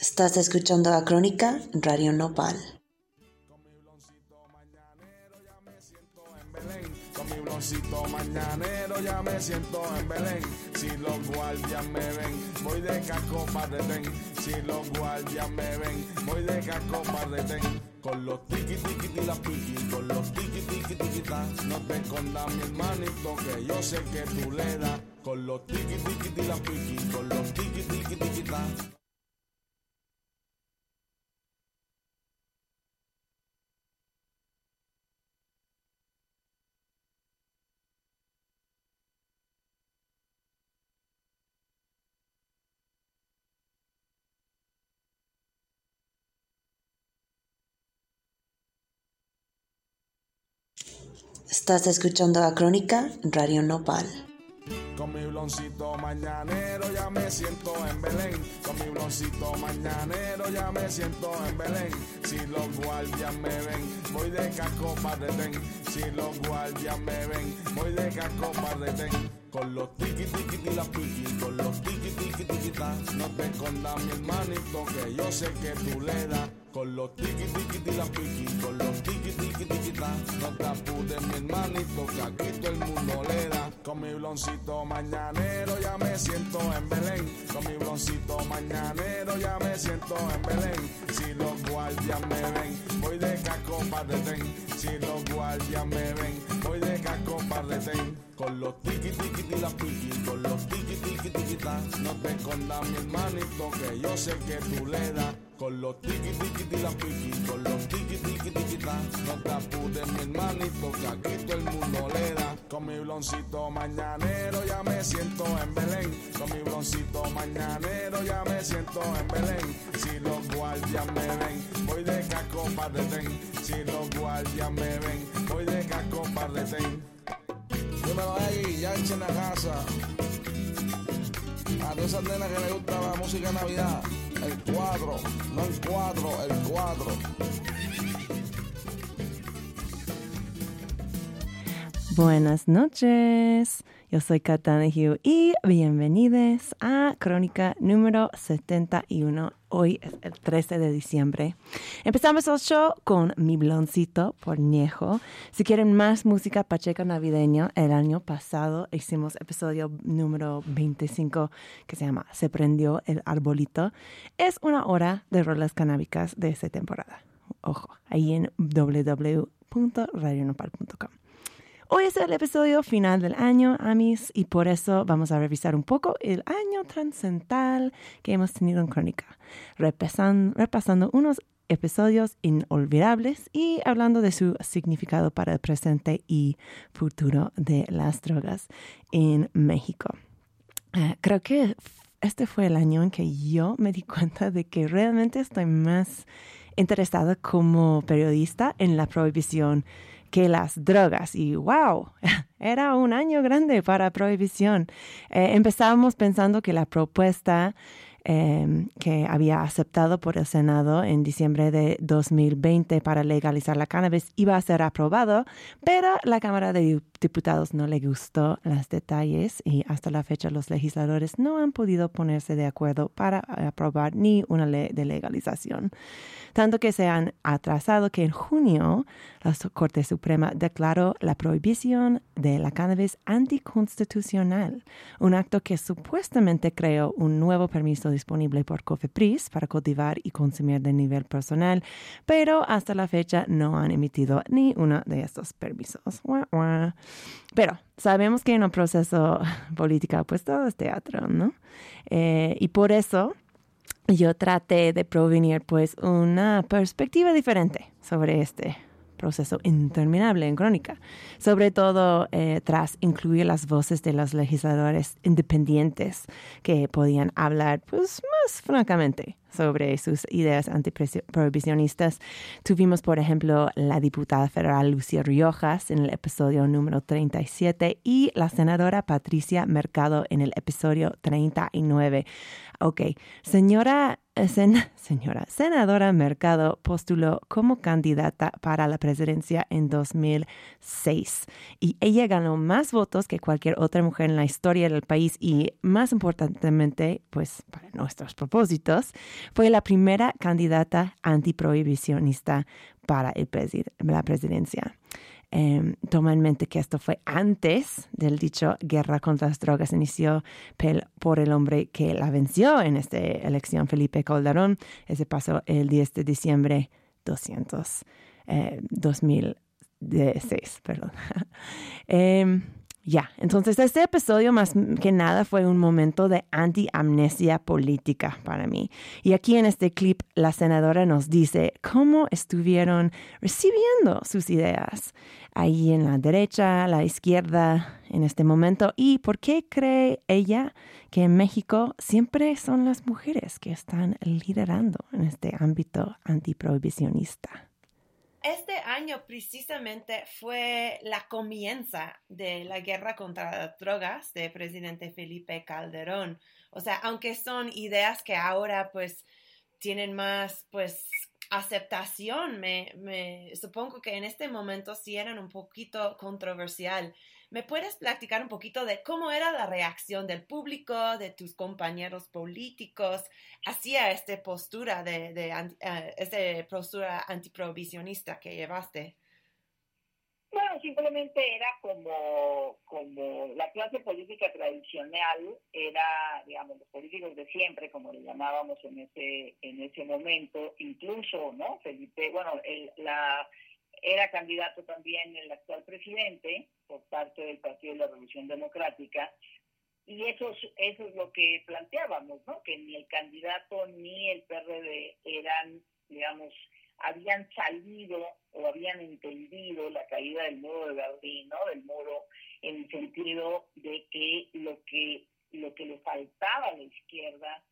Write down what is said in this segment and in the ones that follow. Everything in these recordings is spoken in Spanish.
Estás escuchando a Crónica Radio Nopal. Con mi bloncito mañanero ya me siento en Belén. Si los guardias me ven, voy de casco para detén. Si los guardias me ven, voy de casco para detén. Con los tiki tiki la piqui, con los tiki tiki tiki ta. No te escondas mi hermanito que yo sé que tú le das. Con los tiki tiki la piqui, con los tiki tiki tiki Estás escuchando a Crónica Radio Nopal. Con mi bloncito mañanero ya me siento en Belén. Con mi bloncito mañanero ya me siento en Belén. Si los guardias me ven, voy de casco para detén. Si los guardias me ven, voy de casco para detén. Con los tiki tiki la piqui, con los tiki tiki tiki ta. No te escondas mi hermanito que yo sé que tú le das. Con los tiki tiki la piqui, con los tiki tiki tiki ta. No te apures mi hermanito que aquí todo el mundo le da. Con mi bloncito mañanero ya me siento en Belén. Con mi bloncito mañanero ya me siento en Belén. Si los guardias me ven, voy de casco para detén. Si los guardias me ven, voy de casco para detén. Con los tiki tiki la piqui, con los tiki tiki tiki ta. No te escondas mi hermanito que yo sé que tú le das. Con los tiki tiki la piqui, con los tiki tiki tiki ta. No te apures mi hermanito que aquí todo el mundo le da. Con mi bloncito mañanero ya me siento en Belén. Con mi bloncito mañanero ya me siento en Belén. Si los guardias me ven, voy de casco para detén. Si los guardias me ven, voy de casco para detén. Dímelo ahí, ya en la casa. A todas esas nenas que les gusta la música de Navidad. El cuadro, no el cuadro, el cuadro. Buenas noches, yo soy Katana Hugh y bienvenidos a Crónica número 71. Hoy es el 13 de diciembre. Empezamos el show con Mi Bloncito por Ñejo. Si quieren más música pacheco navideño, el año pasado hicimos episodio número 25 que se llama Se prendió el arbolito. Es una hora de rolas canábicas de esa temporada. Ojo, ahí en www.radionopal.com. Hoy es el episodio final del año, Amis, y por eso vamos a revisar un poco el año trascendental que hemos tenido en Crónica, repasando, repasando unos episodios inolvidables y hablando de su significado para el presente y futuro de las drogas en México. Uh, creo que este fue el año en que yo me di cuenta de que realmente estoy más interesada como periodista en la prohibición que las drogas. Y wow, era un año grande para prohibición. Eh, empezábamos pensando que la propuesta eh, que había aceptado por el Senado en diciembre de 2020 para legalizar la cannabis iba a ser aprobado, pero la Cámara de Diputados no le gustó los detalles y hasta la fecha los legisladores no han podido ponerse de acuerdo para aprobar ni una ley de legalización. Tanto que se han atrasado que en junio la Corte Suprema declaró la prohibición de la cannabis anticonstitucional, un acto que supuestamente creó un nuevo permiso disponible por COFEPRIS para cultivar y consumir de nivel personal, pero hasta la fecha no han emitido ni uno de estos permisos. Pero sabemos que en un proceso político, pues todo es teatro, ¿no? Eh, y por eso yo traté de provenir pues una perspectiva diferente sobre este proceso interminable en crónica, sobre todo eh, tras incluir las voces de los legisladores independientes que podían hablar pues más francamente sobre sus ideas antiprohibicionistas. Tuvimos, por ejemplo, la diputada federal Lucia Riojas en el episodio número 37 y la senadora Patricia Mercado en el episodio 39. Ok, señora, sen, señora senadora Mercado postuló como candidata para la presidencia en 2006 y ella ganó más votos que cualquier otra mujer en la historia del país y más importantemente, pues para nuestros propósitos, Fue la primera candidata antiprohibicionista para el la presidencia. Eh, toma en mente que esto fue antes del dicho guerra contra las drogas inició por el hombre que la venció en esta elección, Felipe Calderón. Ese pasó el 10 de diciembre 200, eh, 2016. Perdón. eh, ya, entonces este episodio más que nada fue un momento de anti-amnesia política para mí. Y aquí en este clip la senadora nos dice cómo estuvieron recibiendo sus ideas ahí en la derecha, la izquierda en este momento y por qué cree ella que en México siempre son las mujeres que están liderando en este ámbito antiprohibicionista. Este año precisamente fue la comienza de la guerra contra las drogas de presidente Felipe Calderón. O sea, aunque son ideas que ahora pues tienen más pues aceptación, me, me supongo que en este momento sí eran un poquito controversial ¿Me puedes platicar un poquito de cómo era la reacción del público, de tus compañeros políticos hacia esta postura de, de uh, esta postura antiprovisionista que llevaste? Bueno, simplemente era como, como la clase política tradicional, era, digamos, los políticos de siempre, como le llamábamos en ese, en ese momento, incluso, ¿no? Felipe, bueno, el, la, era candidato también el actual presidente por parte del Partido de la Revolución Democrática. Y eso, eso es lo que planteábamos, ¿no? Que ni el candidato ni el PRD eran, digamos, habían salido o habían entendido la caída del muro de Berlín, ¿no? Del muro en el sentido de que lo que lo que le faltaba a la izquierda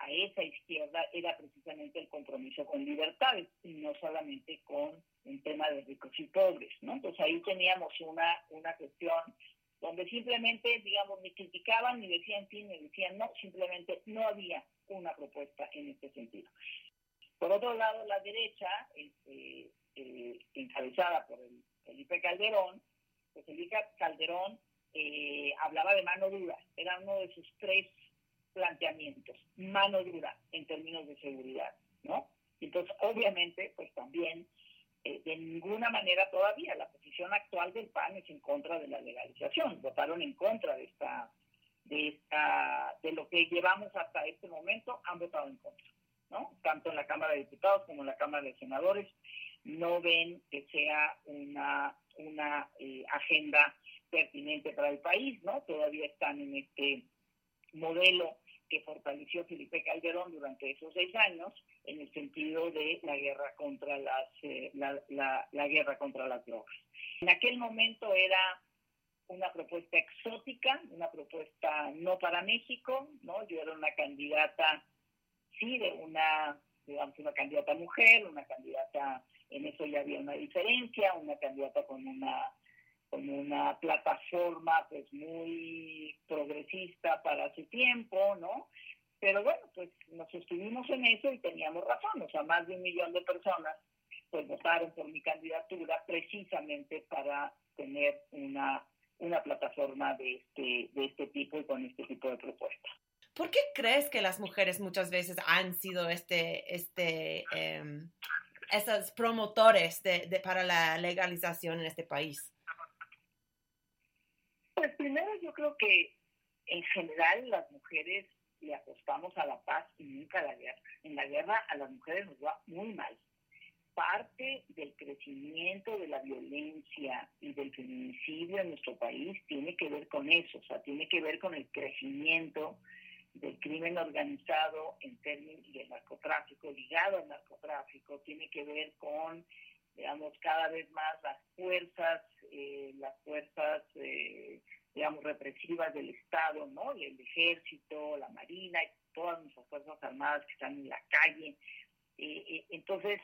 a esa izquierda era precisamente el compromiso con libertades y no solamente con un tema de ricos y pobres, ¿no? Entonces ahí teníamos una, una cuestión donde simplemente, digamos, ni criticaban, ni decían sí, ni decían no, simplemente no había una propuesta en este sentido. Por otro lado, la derecha, este, eh, encabezada por el Felipe Calderón, pues Felipe Calderón eh, hablaba de mano dura, era uno de sus tres planteamientos, mano dura en términos de seguridad, ¿no? Entonces, obviamente, pues también, eh, de ninguna manera todavía, la posición actual del PAN es en contra de la legalización, votaron en contra de esta, de esta, de lo que llevamos hasta este momento, han votado en contra, ¿no? Tanto en la Cámara de Diputados como en la Cámara de Senadores, no ven que sea una, una eh, agenda pertinente para el país, ¿no? Todavía están en este modelo que fortaleció Felipe Calderón durante esos seis años en el sentido de la guerra contra las eh, la, la, guerra contra las drogas. En aquel momento era una propuesta exótica, una propuesta no para México, ¿no? Yo era una candidata, sí, de una, digamos, una candidata mujer, una candidata, en eso ya había una diferencia, una candidata con una como una plataforma pues muy progresista para su tiempo, ¿no? Pero bueno, pues nos estuvimos en eso y teníamos razón, o sea, más de un millón de personas pues votaron por mi candidatura precisamente para tener una, una plataforma de este, de este tipo y con este tipo de propuestas. ¿Por qué crees que las mujeres muchas veces han sido este, este, eh, esos promotores de, para la legalización en este país? Primero yo creo que en general las mujeres le apostamos a la paz y nunca a la guerra. En la guerra a las mujeres nos va muy mal. Parte del crecimiento de la violencia y del feminicidio en nuestro país tiene que ver con eso, o sea, tiene que ver con el crecimiento del crimen organizado en términos y el narcotráfico, ligado al narcotráfico, tiene que ver con digamos, cada vez más las fuerzas, eh, las fuerzas, eh, digamos, represivas del Estado, ¿no? El ejército, la marina, y todas nuestras fuerzas armadas que están en la calle. Eh, entonces,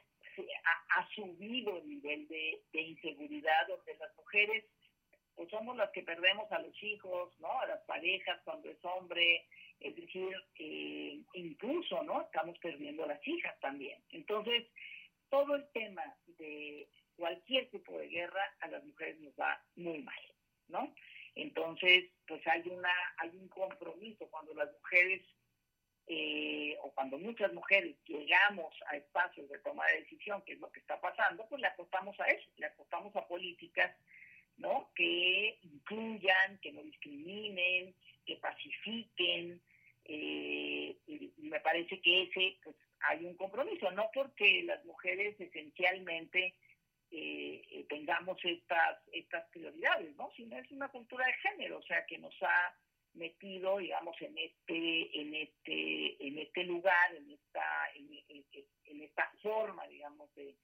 ha, subido el nivel de, inseguridad donde las mujeres pues somos las que perdemos a los hijos, ¿no? A las parejas cuando es hombre, es decir, incluso, ¿no? Estamos perdiendo a las hijas también. Entonces, todo el tema de cualquier tipo de guerra a las mujeres nos va muy mal, ¿no? Entonces, pues hay una hay un compromiso cuando las mujeres eh, o cuando muchas mujeres llegamos a espacios de toma de decisión, que es lo que está pasando, pues le apostamos a eso, le apostamos a políticas ¿no? que incluyan, que no discriminen, que pacifiquen. Eh, y, me parece que ese pues, hay un compromiso, no porque las mujeres esencialmente eh, tengamos estas estas prioridades, ¿no? Sino es una cultura de género, o sea, que nos ha metido, digamos, en este, en este, en este lugar, en esta, en, esta forma, digamos, de,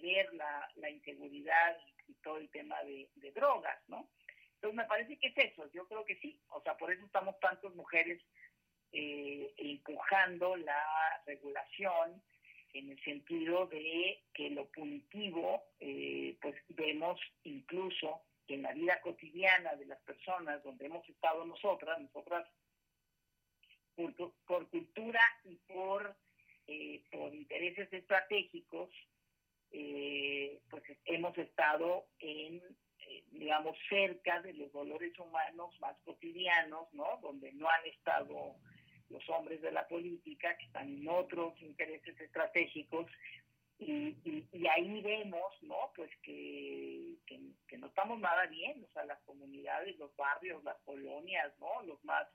ver la, la, inseguridad y, todo el tema de, drogas, ¿no? Entonces me parece que es eso, yo creo que sí, o sea, por eso estamos tantas mujeres eh, empujando la regulación en el sentido de que lo punitivo, eh, pues vemos incluso que en la vida cotidiana de las personas donde hemos estado nosotras, nosotras por, cultura y por, eh, por intereses estratégicos, eh, pues hemos estado en, eh, digamos, cerca de los dolores humanos más cotidianos, ¿no? Donde no han estado los hombres de la política, que están en otros intereses estratégicos, y, ahí vemos, ¿no? Pues que, que, no estamos nada bien, o sea, las comunidades, los barrios, las colonias, ¿no? Los más,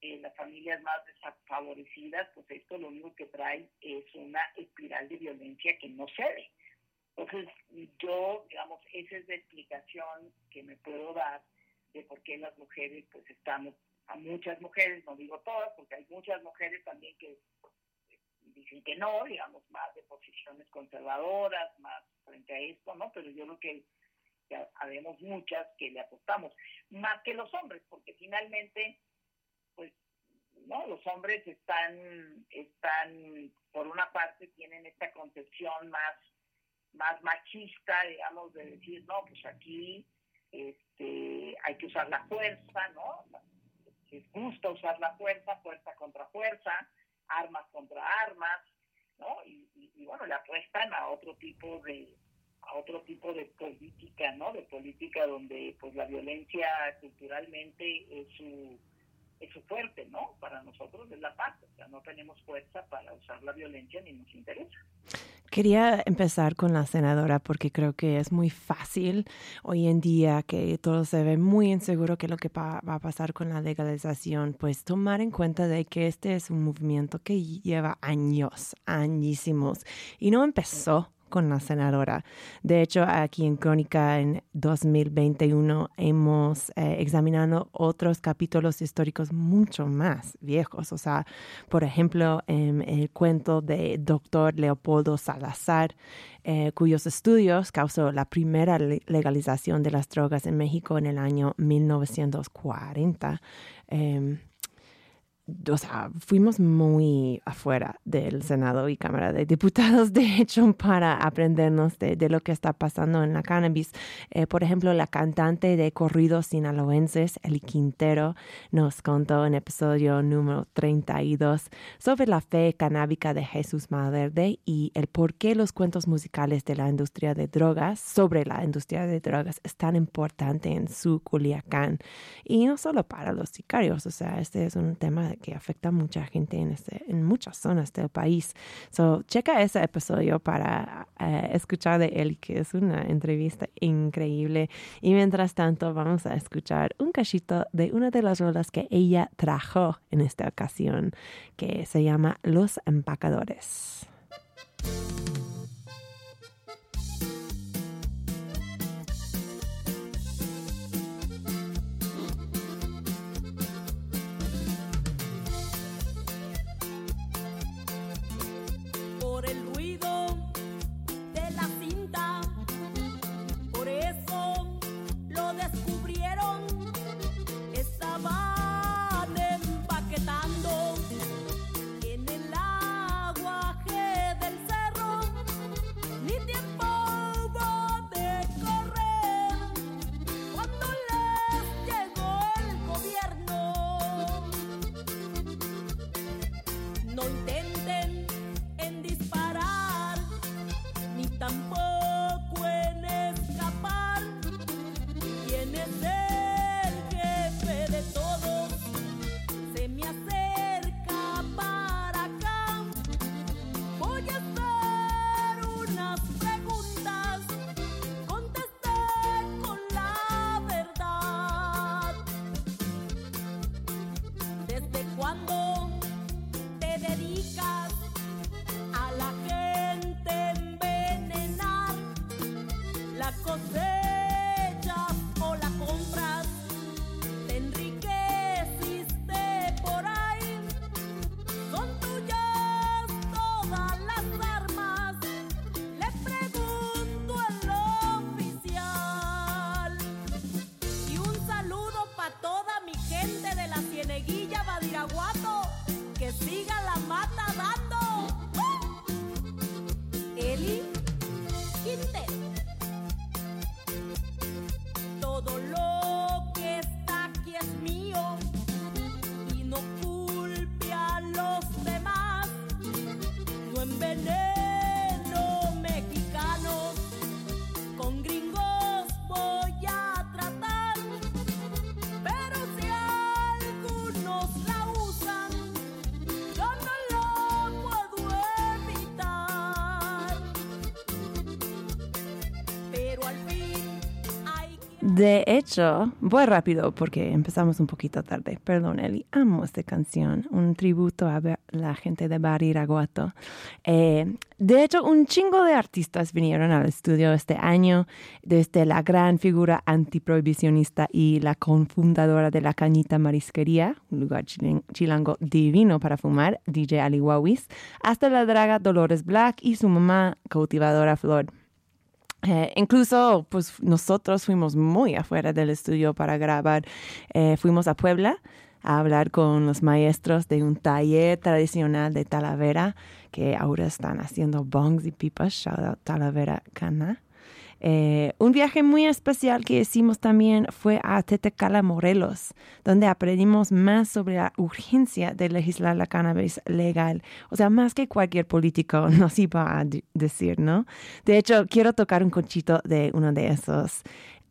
eh, las familias más desfavorecidas, pues esto lo único que trae es una espiral de violencia que no cede. Entonces, yo, digamos, esa es la explicación que me puedo dar de por qué las mujeres, pues estamos, a muchas mujeres, no digo todas, porque hay muchas mujeres también que dicen que no, digamos, más de posiciones conservadoras, más frente a esto, ¿no? Pero yo creo que ya habemos muchas que le apostamos, más que los hombres, porque finalmente, pues, ¿no? Los hombres están, están, por una parte, tienen esta concepción más, más machista, digamos, de decir, no, pues aquí este, hay que usar la fuerza, ¿no? Les gusta usar la fuerza, fuerza contra fuerza, armas contra armas, ¿no? Y, bueno, le apuestan a otro tipo de a otro tipo de política, ¿no? De política donde pues la violencia culturalmente es su es su fuerte, ¿no? Para nosotros es la paz, o sea, no tenemos fuerza para usar la violencia ni nos interesa. Quería empezar con la senadora porque creo que es muy fácil hoy en día que todo se ve muy inseguro que lo que va a pasar con la legalización, pues tomar en cuenta de que este es un movimiento que lleva años, añísimos y no empezó con la senadora. De hecho, aquí en Crónica en 2021 hemos eh, examinado otros capítulos históricos mucho más viejos. O sea, por ejemplo, en el cuento de doctor Leopoldo Salazar, eh, cuyos estudios causó la primera legalización de las drogas en México en el año 1940 o sea, fuimos muy afuera del Senado y Cámara de Diputados, de hecho, para aprendernos de, lo que está pasando en la cannabis. Eh, por ejemplo, la cantante de corridos sinaloenses, El Quintero, nos contó en episodio número 32 sobre la fe canábica de Jesús Malverde y el por qué los cuentos musicales de la industria de drogas, sobre la industria de drogas, es tan importante en su Culiacán. Y no solo para los sicarios, o sea, este es un tema que afecta a mucha gente en, este, en muchas zonas del país. So, checa ese episodio para eh, escuchar de él, que es una entrevista increíble. Y mientras tanto, vamos a escuchar un cachito de una de las rolas que ella trajo en esta ocasión, que se llama Los Empacadores. descubrieron esa De hecho, voy rápido porque empezamos un poquito tarde. Perdón, Eli. Amo esta canción. Un tributo a la gente de Bar Iraguato. Eh, de hecho, un chingo de artistas vinieron al estudio este año. Desde la gran figura antiprohibicionista y la confundadora de la Cañita Marisquería, un lugar chilango divino para fumar, DJ Ali Wawis, hasta la draga Dolores Black y su mamá, cultivadora Flor. Eh, incluso, pues nosotros fuimos muy afuera del estudio para grabar. Eh, fuimos a Puebla a hablar con los maestros de un taller tradicional de Talavera que ahora están haciendo bongs y pipas. Shout out Talavera Cana. Eh, un viaje muy especial que hicimos también fue a Tetecala, Morelos, donde aprendimos más sobre la urgencia de legislar la cannabis legal. O sea, más que cualquier político nos iba a decir, ¿no? De hecho, quiero tocar un conchito de uno de esos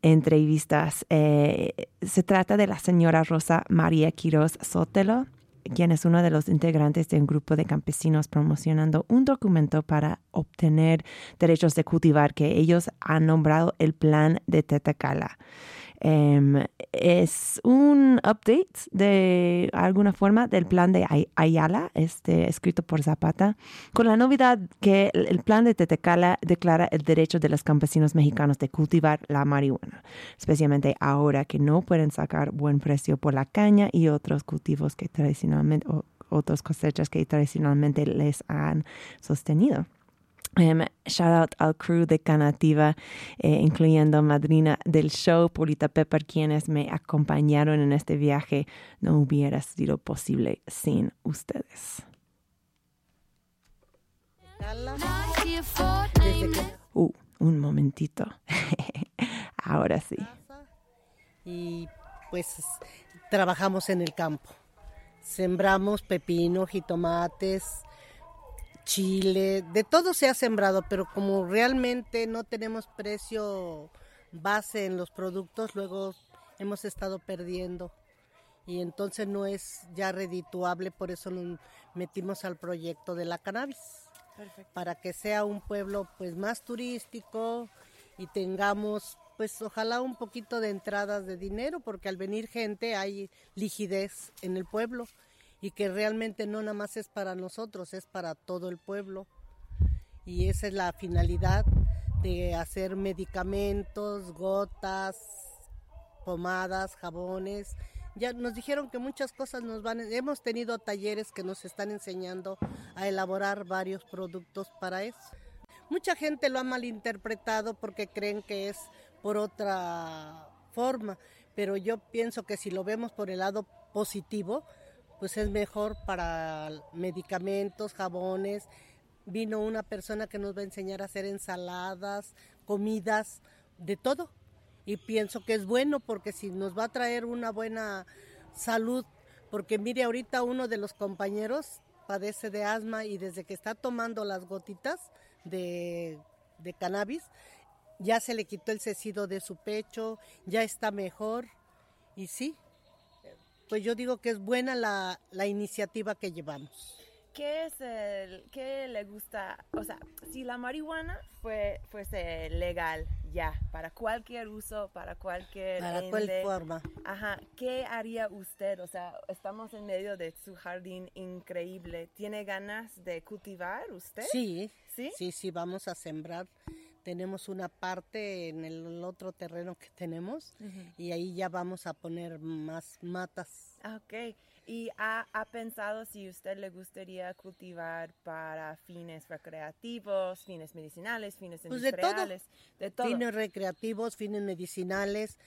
entrevistas. Eh, se trata de la señora Rosa María Quiroz Sotelo, quien es uno de los integrantes de un grupo de campesinos promocionando un documento para obtener derechos de cultivar que ellos han nombrado el Plan de Tetecala. Em, es un update de alguna forma del plan de Ay- Ayala, este, escrito por Zapata, con la novedad que el plan de Tetecala declara el derecho de los campesinos mexicanos de cultivar la marihuana, especialmente ahora que no pueden sacar buen precio por la caña y otros cultivos que tradicionalmente, o otras cosechas que tradicionalmente les han sostenido. Em, shout out al crew de Canativa, eh, incluyendo madrina del show, Polita Pepper, quienes me acompañaron en este viaje. No hubiera sido posible sin ustedes. Uh, un momentito. Ahora sí. y pues trabajamos en el campo. Sembramos pepino, jitomates, chile, de todo se ha sembrado, pero como realmente no tenemos precio base en los productos, luego hemos estado perdiendo. Y entonces no es ya redituable, por eso nos metimos al proyecto de la cannabis. Para que sea un pueblo pues más turístico y tengamos pues ojalá un poquito de entradas de dinero porque al venir gente hay liquidez en el pueblo y que realmente no nada más es para nosotros, es para todo el pueblo. Y esa es la finalidad de hacer medicamentos, gotas, pomadas, jabones. Ya nos dijeron que muchas cosas nos van, hemos tenido talleres que nos están enseñando a elaborar varios productos para eso. Mucha gente lo ha malinterpretado porque creen que es por otra forma, pero yo pienso que si lo vemos por el lado positivo, pues es mejor para medicamentos, jabones. Vino una persona que nos va a enseñar a hacer ensaladas, comidas, de todo. Y pienso que es bueno porque si nos va a traer una buena salud, porque mire, ahorita uno de los compañeros padece de asma y desde que está tomando las gotitas de, de cannabis, ya se le quitó el cecido de su pecho, ya está mejor. Y sí, pues yo digo que es buena la, la iniciativa que llevamos. ¿Qué es el, qué le gusta? O sea, si la marihuana fue, fuese legal ya, para cualquier uso, para cualquier... Para ende, cual forma. Ajá, ¿qué haría usted? O sea, estamos en medio de su jardín increíble. ¿Tiene ganas de cultivar usted? Sí, ¿Sí? sí, sí, vamos a sembrar. Tenemos una parte en el otro terreno que tenemos y ahí ya vamos a poner más matas. Ah, Ok. ¿Y ha, ha pensado si usted le gustaría cultivar para fines recreativos, fines medicinales, fines Pues de todo. industriales? De todo. Fines recreativos, fines medicinales,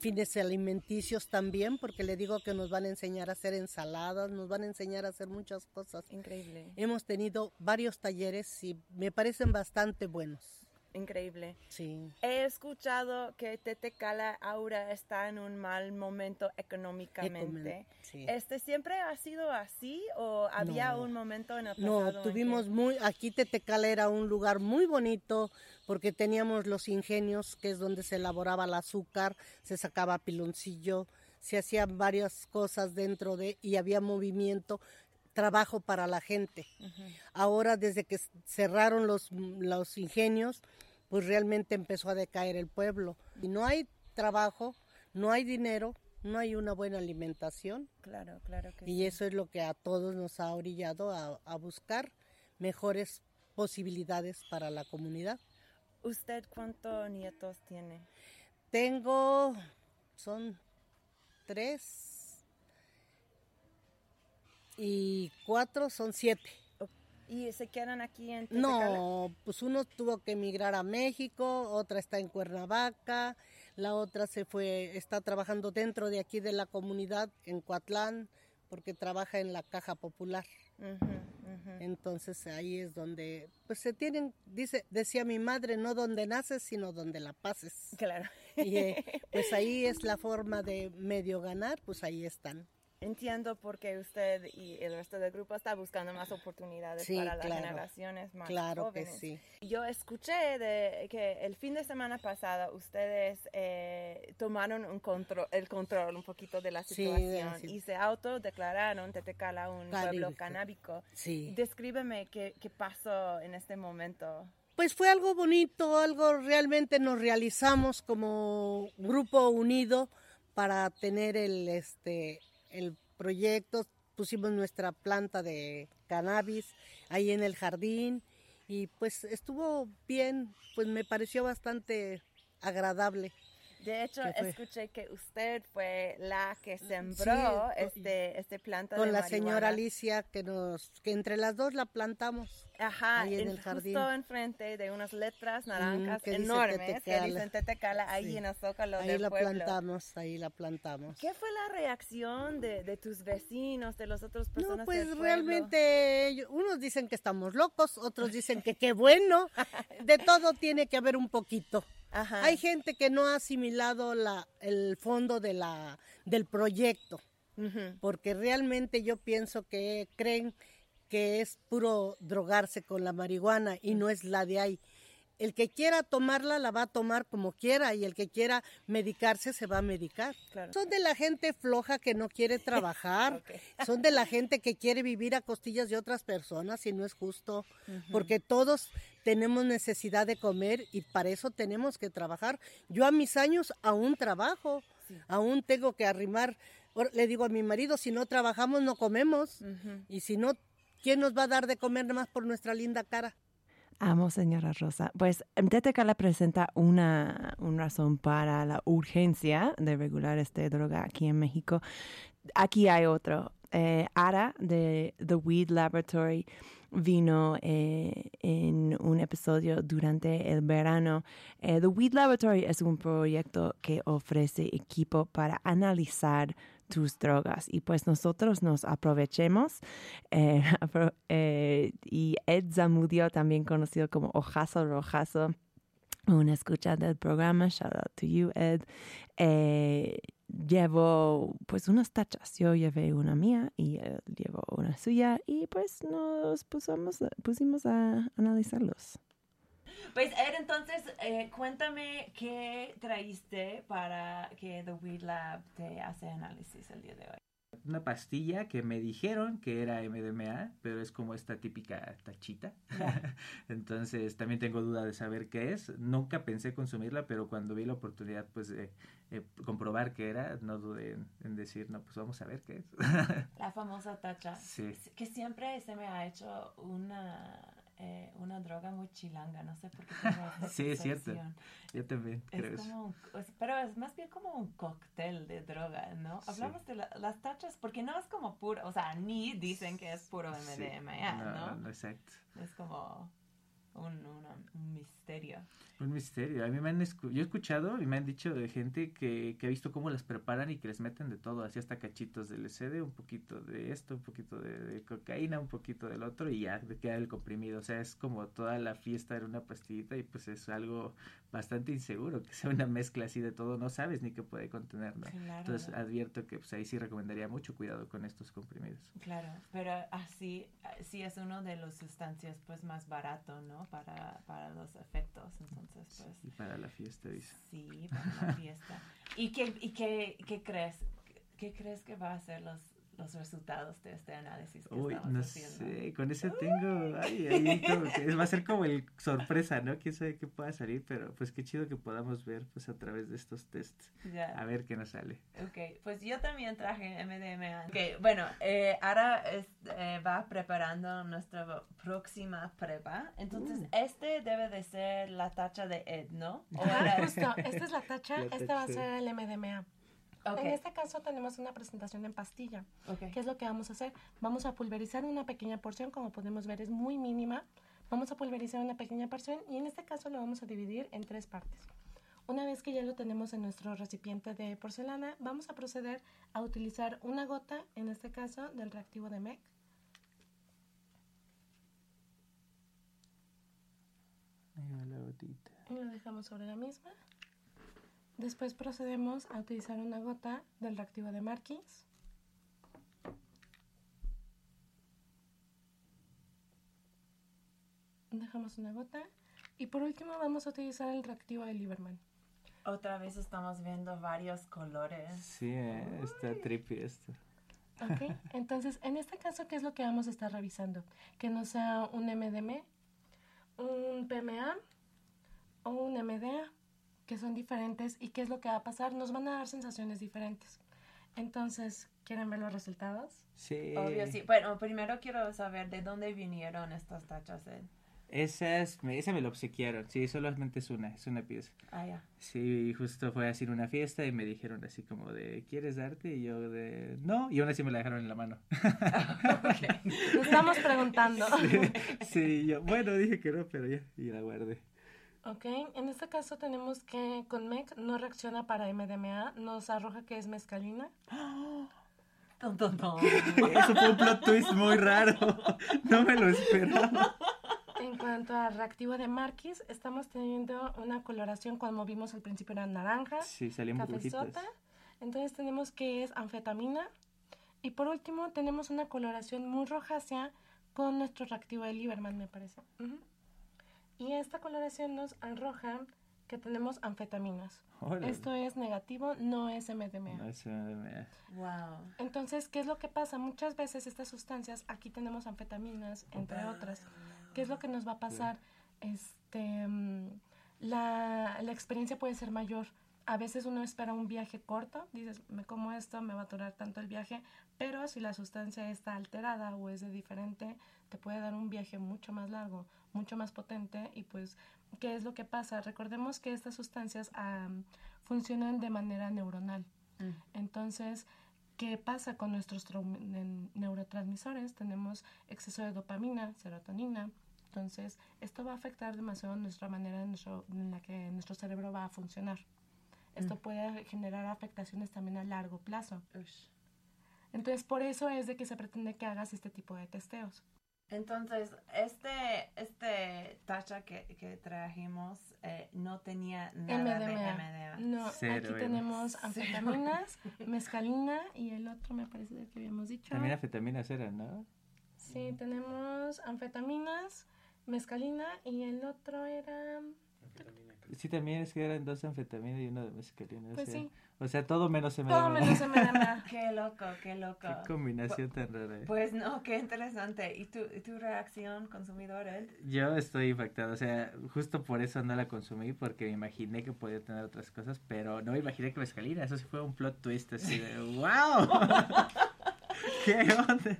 fines alimenticios también, porque le digo que nos van a enseñar a hacer ensaladas, nos van a enseñar a hacer muchas cosas. Increíble. Hemos tenido varios talleres y me parecen bastante buenos. Increíble. Sí. He escuchado que Tetecala ahora está en un mal momento económicamente. Sí. ¿Este siempre ha sido así o había No. un momento en el pasado? No, tuvimos que- muy, aquí Tetecala era un lugar muy bonito porque teníamos los ingenios, que es donde se elaboraba el azúcar, se sacaba piloncillo, se hacían varias cosas dentro de, y había movimiento, trabajo para la gente. Ahora, desde que cerraron los, los ingenios, pues realmente empezó a decaer el pueblo. Y no hay trabajo, no hay dinero, no hay una buena alimentación. Claro, claro que Y sí. eso es lo que a todos nos ha orillado a, a buscar mejores posibilidades para la comunidad. ¿Usted cuántos nietos tiene? Tengo, son tres y cuatro son siete. ¿Y se quedan aquí en? No, pues uno tuvo que emigrar a México, otra está en Cuernavaca, la otra se fue, está trabajando dentro de aquí de la comunidad en Coatlán, porque trabaja en la Caja Popular. Entonces ahí es donde, pues se tienen, dice, decía mi madre, no donde naces, sino donde la pases. Claro. Y eh, pues ahí es la forma de medio ganar, pues ahí están. Entiendo por qué usted y el resto del grupo está buscando más oportunidades Sí, para las claro. generaciones más Claro que jóvenes. sí. Yo escuché de que el fin de semana pasada ustedes eh, tomaron un control, el control un poquito de la situación sí. y se autodeclararon Tetecala un pueblo Canábico. canábico. Sí. Descríbeme qué, qué pasó en este momento. Pues fue algo bonito, algo realmente nos realizamos como grupo unido para tener el este el proyecto, pusimos nuestra planta de cannabis ahí en el jardín y pues estuvo bien, pues me pareció bastante agradable. De hecho, escuché que usted fue la que sembró Sí, este, este planta Con de la marihuana. señora Alicia que nos que entre las dos la plantamos. Ajá, ahí en en- el jardín. justo enfrente de unas letras naranjas que dice enormes que Tetecala. dicen Tetecala ahí Sí. en el zócalo Ahí del la pueblo. plantamos, ahí la plantamos. ¿Qué fue la reacción de, de tus vecinos, de las otras personas No, pues del realmente ellos- unos dicen que estamos locos, otros dicen que qué bueno. De todo tiene que haber un poquito. Ajá. Hay gente que no ha asimilado la, el fondo de la, del proyecto, porque realmente yo pienso que creen que es puro drogarse con la marihuana y no es la de ahí. El que quiera tomarla la va a tomar como quiera y el que quiera medicarse se va a medicar. Claro. Son de la gente floja que no quiere trabajar, son de la gente que quiere vivir a costillas de otras personas y no es justo, porque todos tenemos necesidad de comer y para eso tenemos que trabajar. Yo a mis años aún trabajo, aún tengo que arrimar. Le digo a mi marido, si no trabajamos no comemos y si no, ¿quién nos va a dar de comer nomás por nuestra linda cara? Amo, señora Rosa. Pues Tetecala presenta una, una razón para la urgencia de regular esta droga aquí en México. Aquí hay otro. Eh, Ara de The Weed Laboratory vino eh, en un episodio durante el verano. Eh, The Weed Laboratory es un proyecto que ofrece equipo para analizar tus drogas y pues nosotros nos aprovechemos eh, eh, y Ed Zamudio también conocido como Ojazo Rojazo una escucha del programa shout out to you Ed eh, llevó pues unas tachas. Yo llevé una mía y él llevó una suya y pues nos pusimos, pusimos a analizarlos pues Ed, entonces, eh, cuéntame qué traíste para que The Weed Lab te hace análisis el día de hoy. Una pastilla que me dijeron que era MDMA, pero es como esta típica tachita. Entonces también tengo duda de saber qué es. Nunca pensé consumirla, pero cuando vi la oportunidad pues de eh, comprobar qué era, no dudé en, en decir, no, pues vamos a ver qué es. La famosa tacha. Sí. Que siempre se me ha hecho una, eh, una droga muy chilanga, no sé por qué tengo sí, es cierto. Yo también creo Es como un- pero es más bien como un cóctel de droga, ¿no? Sí. Hablamos de la- las tachas porque no es como puro, o sea, ni dicen que es puro Sí. MDMA, ¿no? no, exacto. Es como un, una- un misterio. Un misterio. A mí me han escu- yo he escuchado y me han dicho de gente que, que ha visto cómo las preparan y que les meten de todo, así hasta cachitos de LSD, un poquito de esto, un poquito de, de cocaína, un poquito del otro y ya queda el comprimido. O sea, es como toda la fiesta en una pastillita y pues es algo bastante inseguro que sea una mezcla así de todo, no sabes ni qué puede contener, ¿no? Claro. Entonces advierto que pues ahí sí recomendaría mucho cuidado con estos comprimidos. Claro, pero así sí es uno de las sustancias pues más barato, ¿no? Para, para los efectos, entonces pues Y para la fiesta, dice. sí, para la fiesta. ¿Y qué, y qué, qué crees? ¿Qué crees que va a ser los, los resultados de este análisis que Uy, estamos no haciendo? sé, con ese tengo, ay, ahí como que va a ser como el sorpresa, ¿no? Quién sabe qué pueda salir, pero pues qué chido que podamos ver pues a través de estos tests, Ya. a ver qué nos sale. Ok, pues yo también traje MDMA. Ok, bueno, eh, ahora es- eh, va preparando nuestra próxima prueba. Entonces, Uh. este debe de ser la tacha de Ed, ¿no? ¿O era- justo, esta es la tacha, La este va a tacha. ser el MDMA. Ok, En este caso tenemos una presentación en pastilla. ok. ¿Qué es lo que vamos a hacer? Vamos a pulverizar una pequeña porción, como podemos ver es muy mínima. Vamos a pulverizar una pequeña porción y en este caso lo vamos a dividir en tres partes. Una vez que ya lo tenemos en nuestro recipiente de porcelana, vamos a proceder a utilizar una gota, en este caso, del reactivo de MEC. Ahí va la gotita. y lo dejamos sobre la misma. Después procedemos a utilizar una gota del reactivo de Marquis. Dejamos una gota. Y por último vamos a utilizar el reactivo de Lieberman. Otra vez estamos viendo varios colores. Sí, eh, está trippy esto. ¿Ok? Entonces, en este caso, ¿qué es lo que vamos a estar revisando? Que no sea un MDM, un PMA o un MDA, que son diferentes. ¿Y qué es lo que va a pasar? Nos van a dar sensaciones diferentes. Entonces, ¿quieren ver los resultados? Sí. Obvio, sí. Bueno, primero quiero saber de dónde vinieron estas tachas, Ed. Esas, me, esa me lo obsequiaron, sí, solamente es una, es una pieza. Ah, ya. Sí, justo fue así en una fiesta y me dijeron así como de, ¿quieres darte? Y yo de, no, y aún así me la dejaron en la mano. Nos estamos preguntando. sí, yo, bueno, dije que no, pero ya, y la guardé. Ok, en este caso tenemos que con MEC no reacciona para MDMA, nos arroja que es mescalina. Ton, ton, ton. Eso fue un plot twist muy raro, no me lo esperaba. En cuanto al reactivo de Marquis, estamos teniendo una coloración, como vimos al principio era naranja, Sí, cafezota. Entonces tenemos que es anfetamina. Y por último tenemos una coloración muy rojácea con nuestro reactivo de Lieberman, me parece. Ujú. Y esta coloración nos arroja que tenemos anfetaminas. Órale. Esto es negativo, no es MDMA. No, eso me- Wow. Entonces, ¿qué es lo que pasa? Muchas veces estas sustancias, aquí tenemos anfetaminas, entre otras. ¿Qué es lo que nos va a pasar? Este, mm, la, la experiencia puede ser mayor. A veces uno espera un viaje corto, dices, me como esto, me va a durar tanto el viaje, pero si la sustancia está alterada o es de diferente, te puede dar un viaje mucho más largo, mucho más potente y pues, ¿qué es lo que pasa? Recordemos que estas sustancias am, funcionan de manera neuronal. Entonces, ¿qué pasa con nuestros neurotransmisores? Tenemos exceso de dopamina, serotonina. Entonces, esto va a afectar demasiado nuestra manera en, nuestro- en la que nuestro cerebro va a funcionar. Esto puede generar afectaciones también a largo plazo. Entonces, por eso es de que se pretende que hagas este tipo de testeos. Entonces, este, este tacha que, que trajimos eh, no tenía nada de MDMA. No, Cero, aquí tenemos anfetaminas, mescalina y el otro me parece que habíamos dicho. También anfetaminas eran, ¿no? Sí, tenemos anfetaminas, mescalina y el otro era... Sí, también es que eran dos anfetaminas y uno de mescalina. o Pues sea- sí. O sea, todo menos MDMA. Todo menos MDMA. Qué loco, qué loco. Qué combinación tan rara. eh. Pues no, qué interesante. ¿Y tu, y tu reacción, consumidor, Ed? Yo estoy impactado, o sea, justo por eso no la consumí, porque me imaginé que podía tener otras cosas, pero no me imaginé que mezcalina, eso sí fue un plot twist así de ¡wow! ¿Qué onda?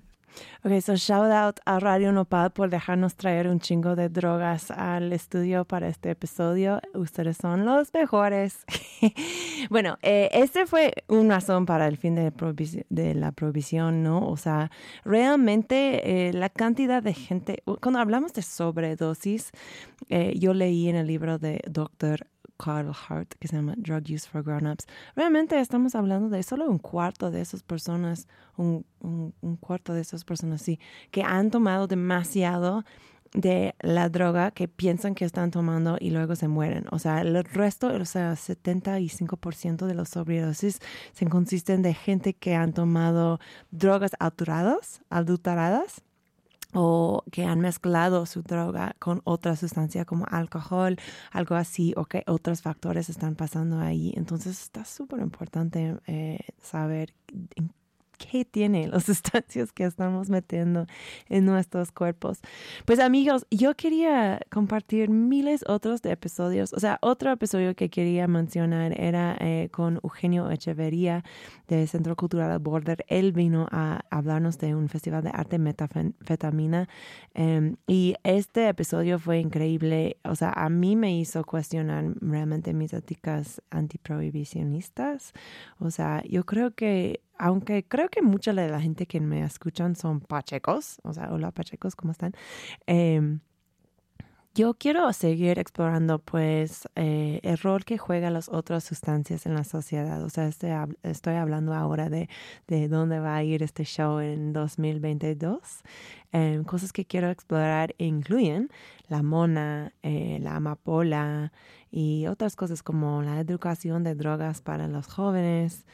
Ok, so shout out a Radio Nopal por dejarnos traer un chingo de drogas al estudio para este episodio. Ustedes son los mejores. bueno, eh, este fue una razón para el fin de, la prohibición, ¿no? O sea, realmente eh, la cantidad de gente, cuando hablamos de sobredosis, eh, yo leí en el libro de Dr. Carl Hart que se llama Drug Use for Grown-Ups. Realmente estamos hablando de solo un cuarto de esas personas, un, cuarto de esas personas, sí, que han tomado demasiado de la droga que piensan que están tomando y luego se mueren. O sea, el resto, o sea, 75% de los sobredosis se consisten de gente que han tomado drogas alteradas, adulteradas o que han mezclado su droga con otra sustancia como alcohol, algo así, o que otros factores están pasando ahí. Entonces está súper importante eh, saber qué tiene las sustancias que estamos metiendo en nuestros cuerpos. Pues amigos, yo quería compartir miles otros de episodios. O sea, otro episodio que quería mencionar era eh, con Eugenio Echeverría del Centro Cultural Border. Él vino a hablarnos de un festival de arte metafetamina em, y este episodio fue increíble. O sea, a mí me hizo cuestionar realmente mis éticas antiprohibicionistas. O sea, yo creo que aunque creo que mucha de la gente que me escuchan son pachecos, o sea, hola pachecos, ¿cómo están? Eh, yo quiero seguir explorando, pues, eh, el rol que juegan las otras sustancias en la sociedad. O sea, estoy, estoy hablando ahora de, de, dónde va a ir este show en 2022. Eh, cosas que quiero explorar incluyen la mona, eh, la amapola y otras cosas como la educación de drogas para los jóvenes,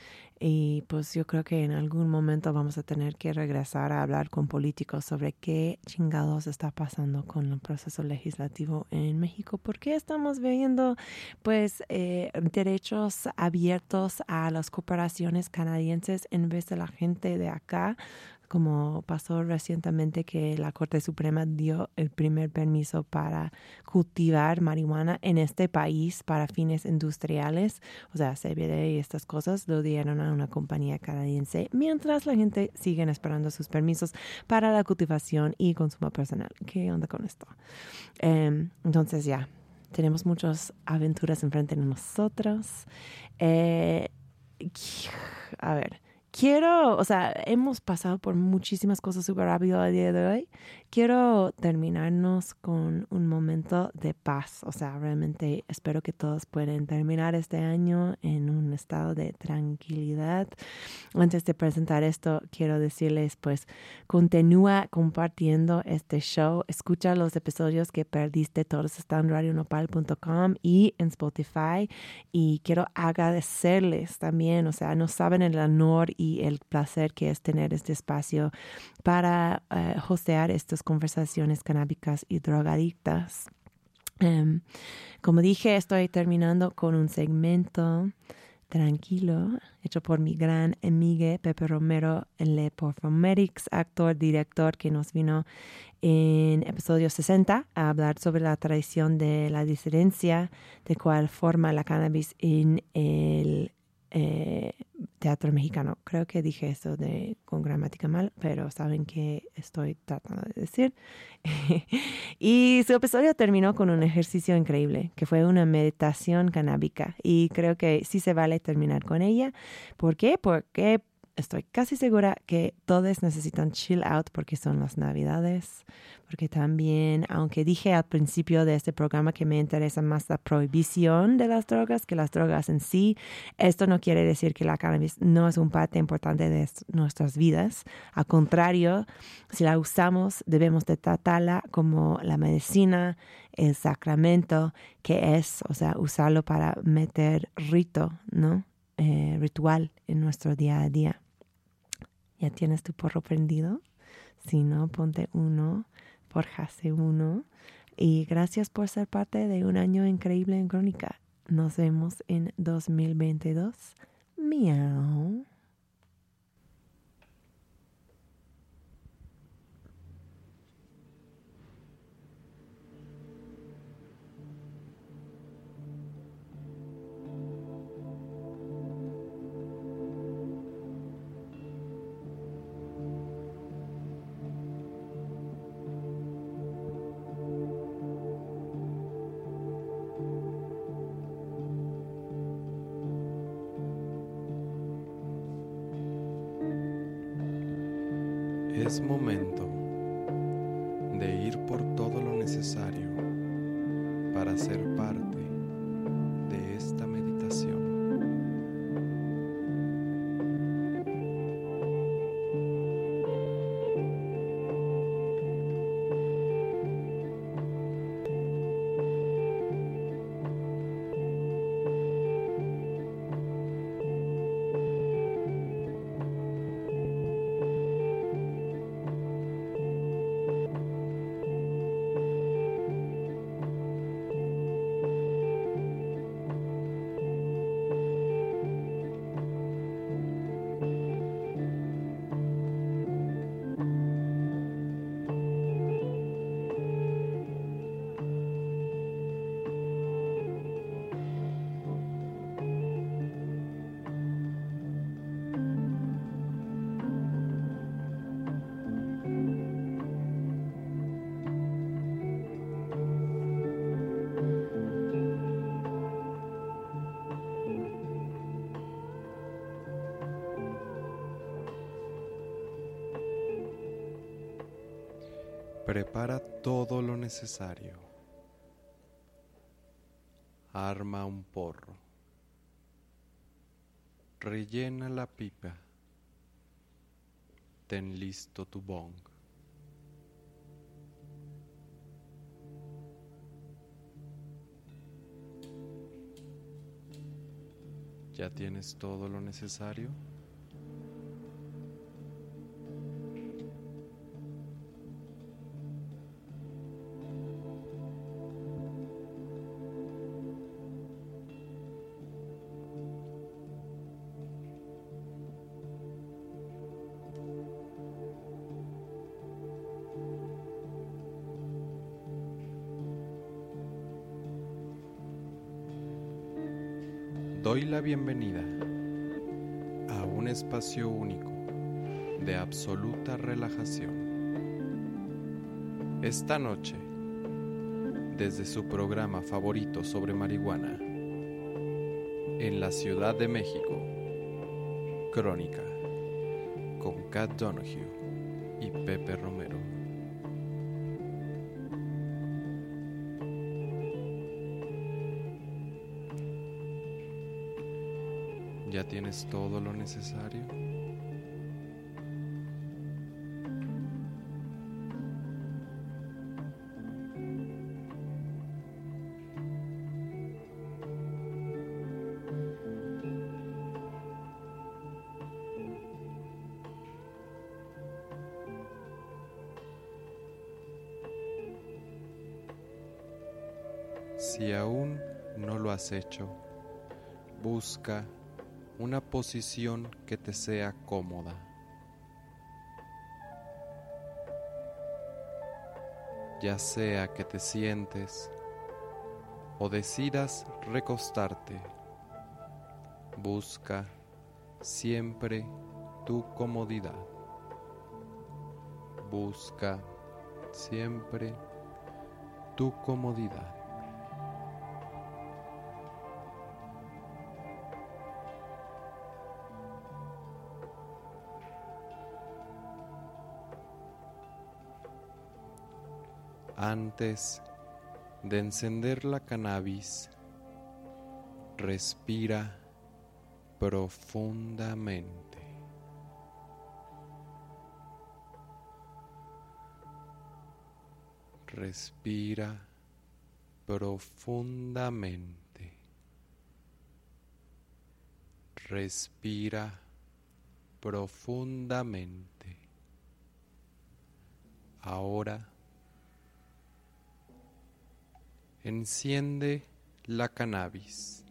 y pues yo creo que en algún momento vamos a tener que regresar a hablar con políticos sobre qué chingados está pasando con el proceso legislativo en México. ¿Por qué estamos viendo pues eh, derechos abiertos a las corporaciones canadienses en vez de la gente de acá? Como pasó recientemente que la Corte Suprema dio el primer permiso para cultivar marihuana en este país para fines industriales, o sea, CBD y estas cosas, lo dieron a una compañía canadiense, mientras la gente sigue esperando sus permisos para la cultivación y consumo personal. ¿Qué onda con esto? Em, entonces ya, tenemos muchas aventuras enfrente de nosotros. Eh, a ver, quiero, o sea, hemos pasado por muchísimas cosas súper rápido a día de hoy. Quiero terminarnos con un momento de paz. O sea, realmente espero que todos puedan terminar este año en un estado de tranquilidad. Antes de presentar esto, quiero decirles, pues, continúa compartiendo este show. Escucha los episodios que perdiste. Todos están en radionopal.com y en Spotify. Y quiero agradecerles también, o sea, no saben el honor el placer que es tener este espacio para uh, hostear estas conversaciones canábicas y drogadictas. Um, como dije, estoy terminando con un segmento tranquilo, hecho por mi gran amiga Pepe Romero, el Performatics, actor, director, que nos vino en episodio 60 a hablar sobre la tradición de la disidencia, de cuál forma la cannabis en el eh, teatro mexicano. Creo que dije esto de, con gramática mal, pero saben que estoy tratando de decir. y su episodio terminó con un ejercicio increíble, que fue una meditación canábica. Y creo que sí se vale terminar con ella. ¿Por qué? Porque estoy casi segura que todos necesitan chill out porque son las navidades, porque también, aunque dije al principio de este programa que me interesa más la prohibición de las drogas que las drogas en sí, esto no quiere decir que la cannabis no es un parte importante de nuestras vidas. Al contrario, si la usamos, debemos de tratarla como la medicina, el sacramento que es, o sea, usarlo para meter rito, ¿no? Eh, ritual en nuestro día a día. ¿Ya tienes tu porro prendido? Si no, ponte uno, forjase uno. Y gracias por ser parte de un año increíble en Crónica. Nos vemos en 2022. Miau. Prepara todo lo necesario. Arma un porro. Rellena la pipa. Ten listo tu bong. ¿Ya tienes todo lo necesario? Bienvenida a un espacio único de absoluta relajación. Esta noche, desde su programa favorito sobre marihuana, en la Ciudad de México, Crónica, con Kat Donahue y Pepe Romero. Tienes todo lo necesario? Si aún no lo has hecho, busca una posición que te sea cómoda. Ya sea que te sientes o decidas recostarte, busca siempre tu comodidad. Busca siempre tu comodidad. Antes de encender la cannabis, respira profundamente. Respira profundamente. Respira profundamente. Ahora enciende la cannabis.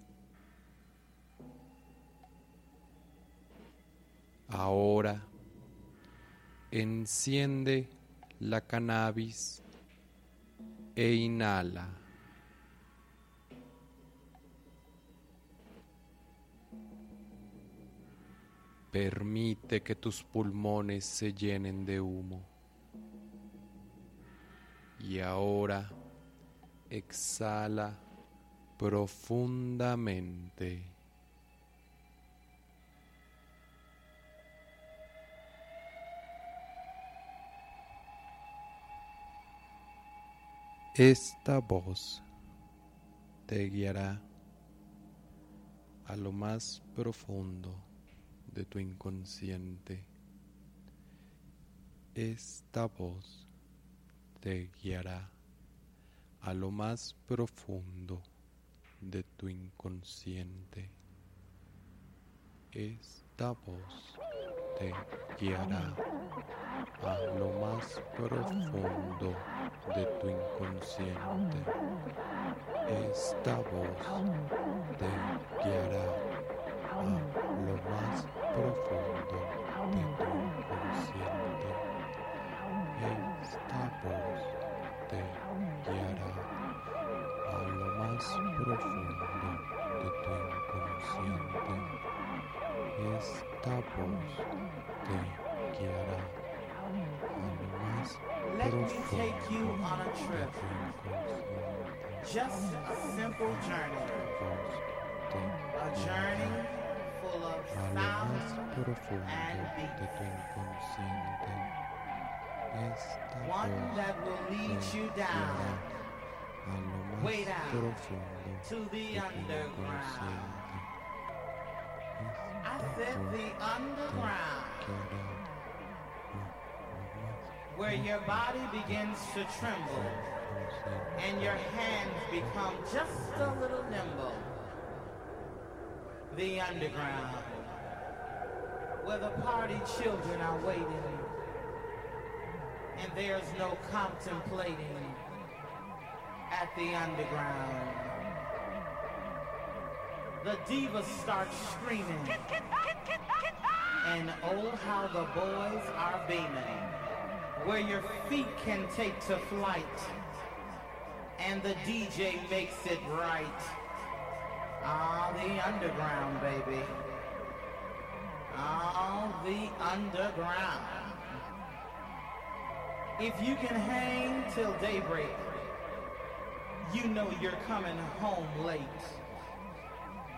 Ahora enciende la cannabis e inhala. Permite que tus pulmones se llenen de humo. Y ahora exhala profundamente. Esta voz te guiará a lo más profundo de tu inconsciente. Esta voz te guiará a lo más profundo de tu inconsciente. Esta voz te guiará a lo más profundo de tu inconsciente. Esta voz te guiará a lo más profundo de tu inconsciente. Esta voz te guiará a lo más profundo de tu inconsciente. Esta voz te guiará a lo más Let me take you on a trip. Just a simple journey. A journey full of sound and de One that will lead you down, way down to the underground. I said the underground, where your body begins to tremble and your hands become just a little nimble. The underground, where the party children are waiting and there's no contemplating at the underground. The divas start screaming, and oh, how the boys are beaming. Where your feet can take to flight, and the DJ makes it right. Ah, the underground, baby. Ah, the underground. If you can hang till daybreak, you know you're coming home late.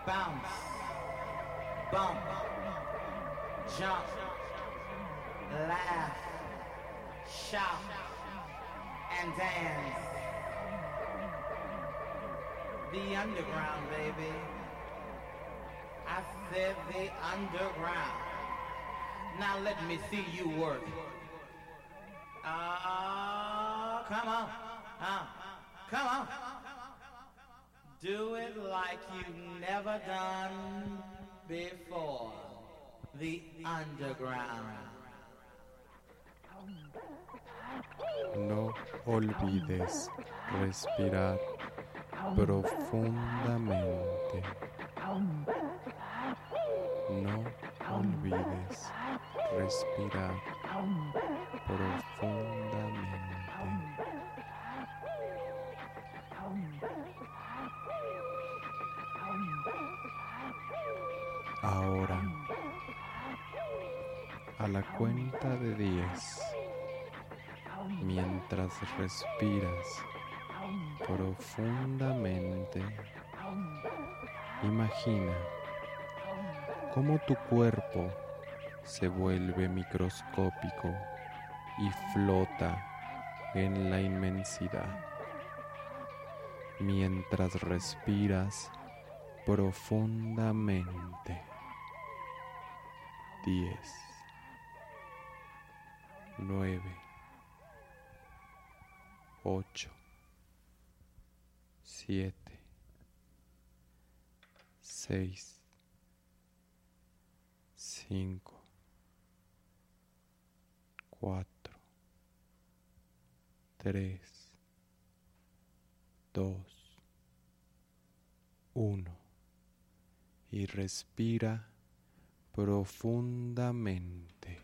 Bounce, bump, jump, laugh, shout, and dance. The underground, baby. I said the underground. Now let me see you work. Ah, come on. Ah, come on. Do it like you've never done before. The underground. No olvides respirar profundamente. No olvides respirar profundamente. Ahora, a la cuenta de 10, mientras respiras profundamente, imagina cómo tu cuerpo se vuelve microscópico y flota en la inmensidad. Mientras respiras profundamente. 10 9 8 7 6 5 4 3 2 1 y respira profundamente.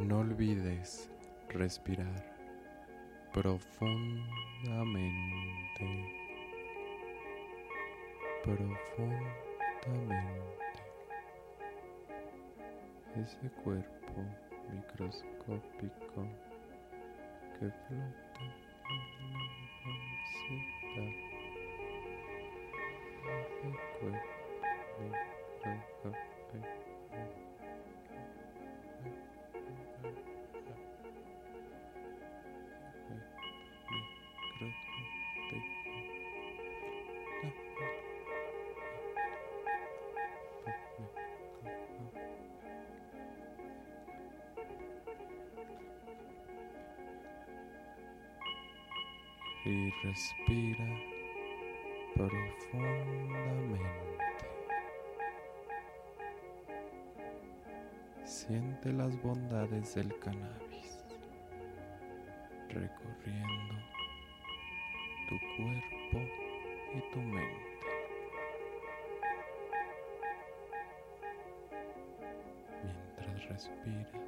No olvides respirar profundamente, profundamente. Ese cuerpo microscópico que flota en la inmensidad. Ese cuerpo y respira profundamente. Siente las bondades del cannabis recorriendo tu cuerpo y tu mente. Mientras respiras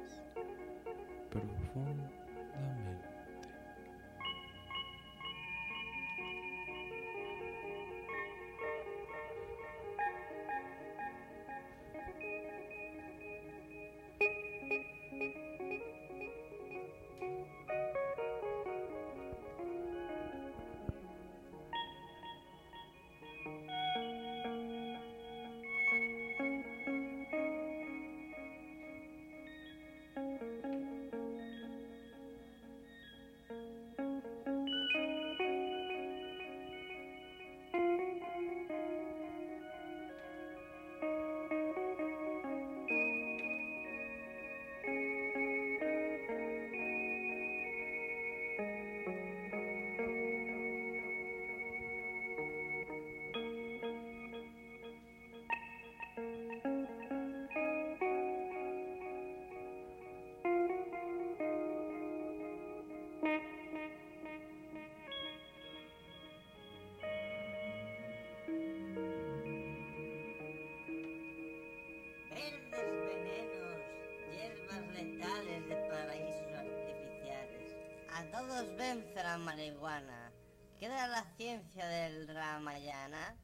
todos vence la marihuana. Queda la ciencia del Ramayana.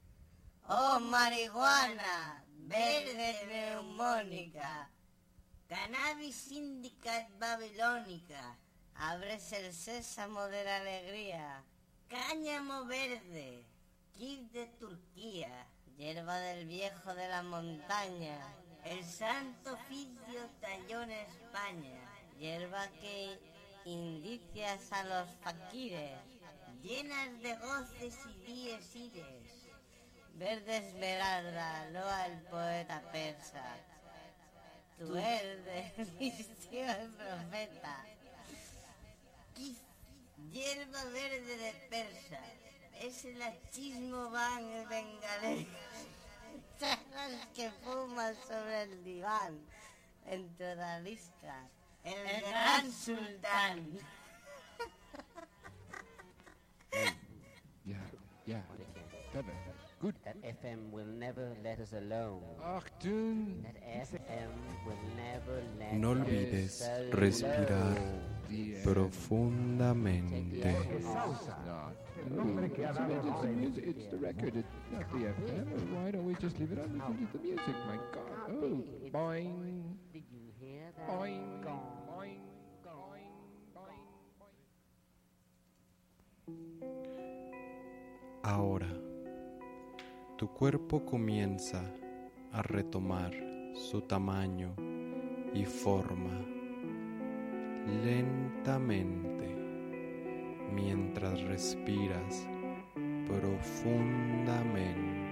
Oh marihuana, verde neumónica, cannabis indica babilónica, abres el sésamo de la alegría, cáñamo verde, kit de Turquía, hierba del viejo de la montaña, el santo oficio talló en España, hierba que indicias a los faquires, llenas de goces y díes ires. Verde esmeralda, loa al poeta persa, tu verde vistió el profeta. Hierba verde de persa, es el achismo van el bengalés. Charlas que fuman sobre el diván, en toda lista, el gran sultán. Ja, ja. Verder. Goed. That FM will never let us alone. Achtung. That FM will never let No us olvides alone. respirar profundamente. No. It's, it's, it's the record, it's not the FM. Why don't we just leave it on? Listen to the music, my God. Oh, boing. Ahora, tu cuerpo comienza a retomar su tamaño y forma lentamente mientras respiras profundamente.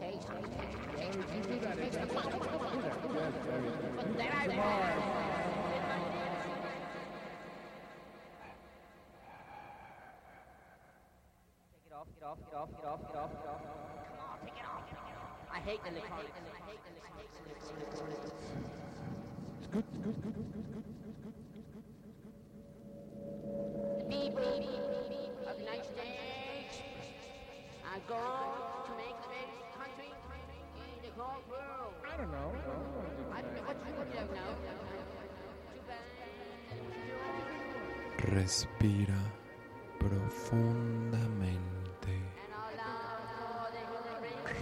I hate the electronics. I hate the good, good, good, good, good, Respira profundamente.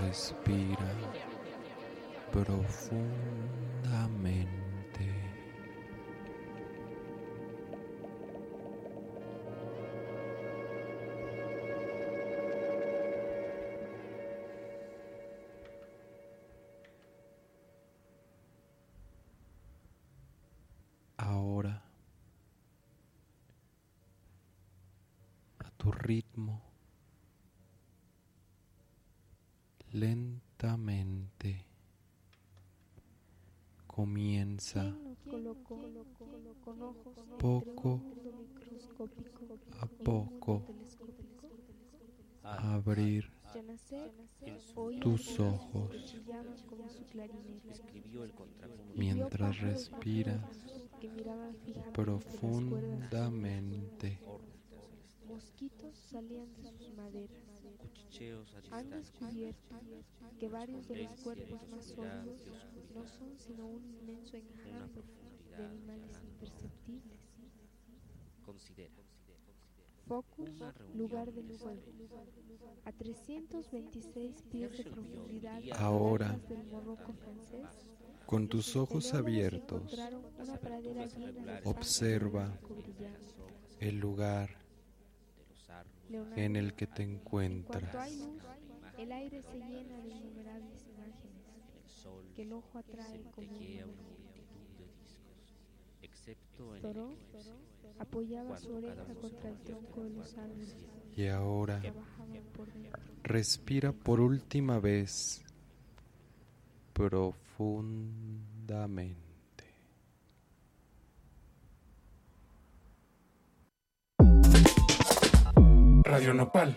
Respira profundamente. Tu ritmo, lentamente. Comienza poco a poco a abrir tus ojos. mientras respiras profundamente. Mosquitos salían de sus maderas. Cuchicheos a Han descubierto que varios de los cuerpos más sólidos no son sino un inmenso enjambre de animales imperceptibles. Considera. Focus, lugar del de fuego. A 326 pies de profundidad Ahora, atrás del morroco francés, con tus ojos abiertos, observa el lugar en el que te En cuanto hay encuentras. luz, el aire se llena de innumerables imágenes que el ojo atrae como una excepto en apoyaba su oreja contra el tronco de los árboles. Y ahora por respira por última vez profundamente. Radio Nopal